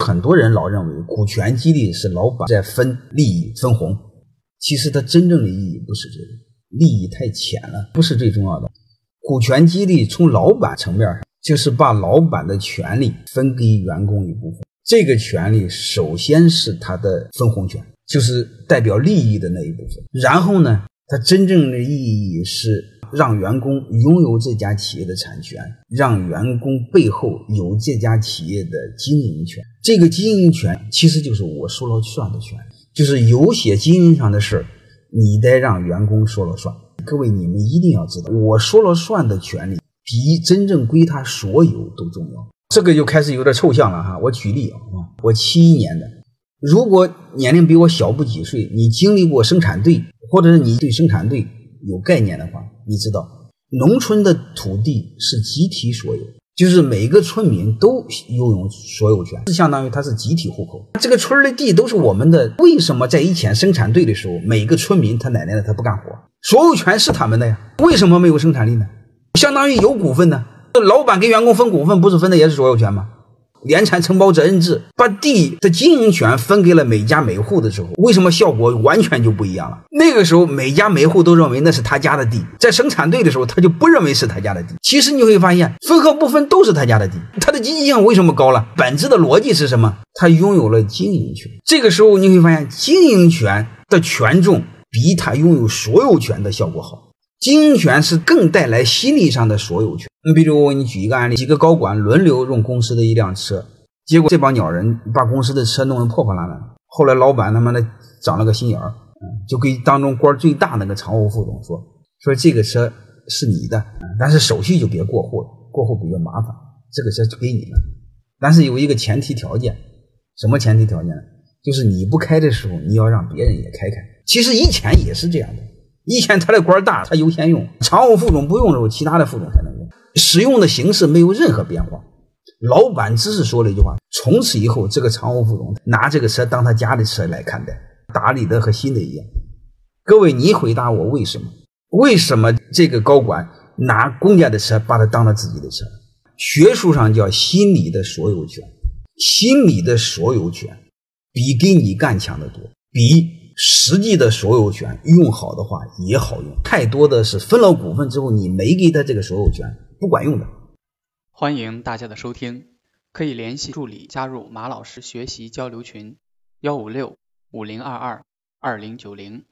很多人老认为股权激励是老板在分利益、分红，其实它真正的意义不是这个，利益太浅了，不是最重要的。股权激励从老板层面上，就是把老板的权利分给员工一部分，这个权利首先是他的分红权，就是代表利益的那一部分。然后呢，它真正的意义是。让员工拥有这家企业的产权，让员工背后有这家企业的经营权。这个经营权其实就是我说了算的权，就是有些经营上的事儿，你得让员工说了算。各位，你们一定要知道，我说了算的权利比真正归他所有都重要。这个就开始有点抽象了哈。我举例啊，我七一年的，如果年龄比我小不几岁，你经历过生产队，或者是你对生产队有概念的话。你知道，农村的土地是集体所有，就是每个村民都拥有所有权，是相当于他是集体户口。这个村的地都是我们的，为什么在以前生产队的时候，每个村民他奶奶的他不干活，所有权是他们的呀？为什么没有生产力呢？相当于有股份呢？老板给员工分股份，不是分的也是所有权吗？联产承包责任制把地的经营权分给了每家每户的时候，为什么效果完全就不一样了？那个时候每家每户都认为那是他家的地，在生产队的时候他就不认为是他家的地。其实你会发现，分和不分都是他家的地，他的积极性为什么高了？本质的逻辑是什么？他拥有了经营权。这个时候你会发现，经营权的权重比他拥有所有权的效果好。经营权是更带来心理上的所有权。你比如我给你举一个案例：几个高管轮流用公司的一辆车，结果这帮鸟人把公司的车弄得破破烂烂。后来老板他妈的长了个心眼儿，就给当中官最大那个常务副总说：“说这个车是你的，但是手续就别过户了，过户比较麻烦。这个车就给你了，但是有一个前提条件，什么前提条件呢？就是你不开的时候，你要让别人也开开。其实以前也是这样的。”以前他的官大，他优先用常务副总不用的时候，其他的副总才能用。使用的形式没有任何变化，老板只是说了一句话：从此以后，这个常务副总拿这个车当他家的车来看待，打理的和新的一样。各位，你回答我为什么？为什么这个高管拿公家的车把他当了自己的车？学术上叫心理的所有权，心理的所有权比给你干强得多，比。实际的所有权用好的话也好用，太多的是分了股份之后你没给他这个所有权不管用的。欢迎大家的收听，可以联系助理加入马老师学习交流群：幺五六五零二二二零九零。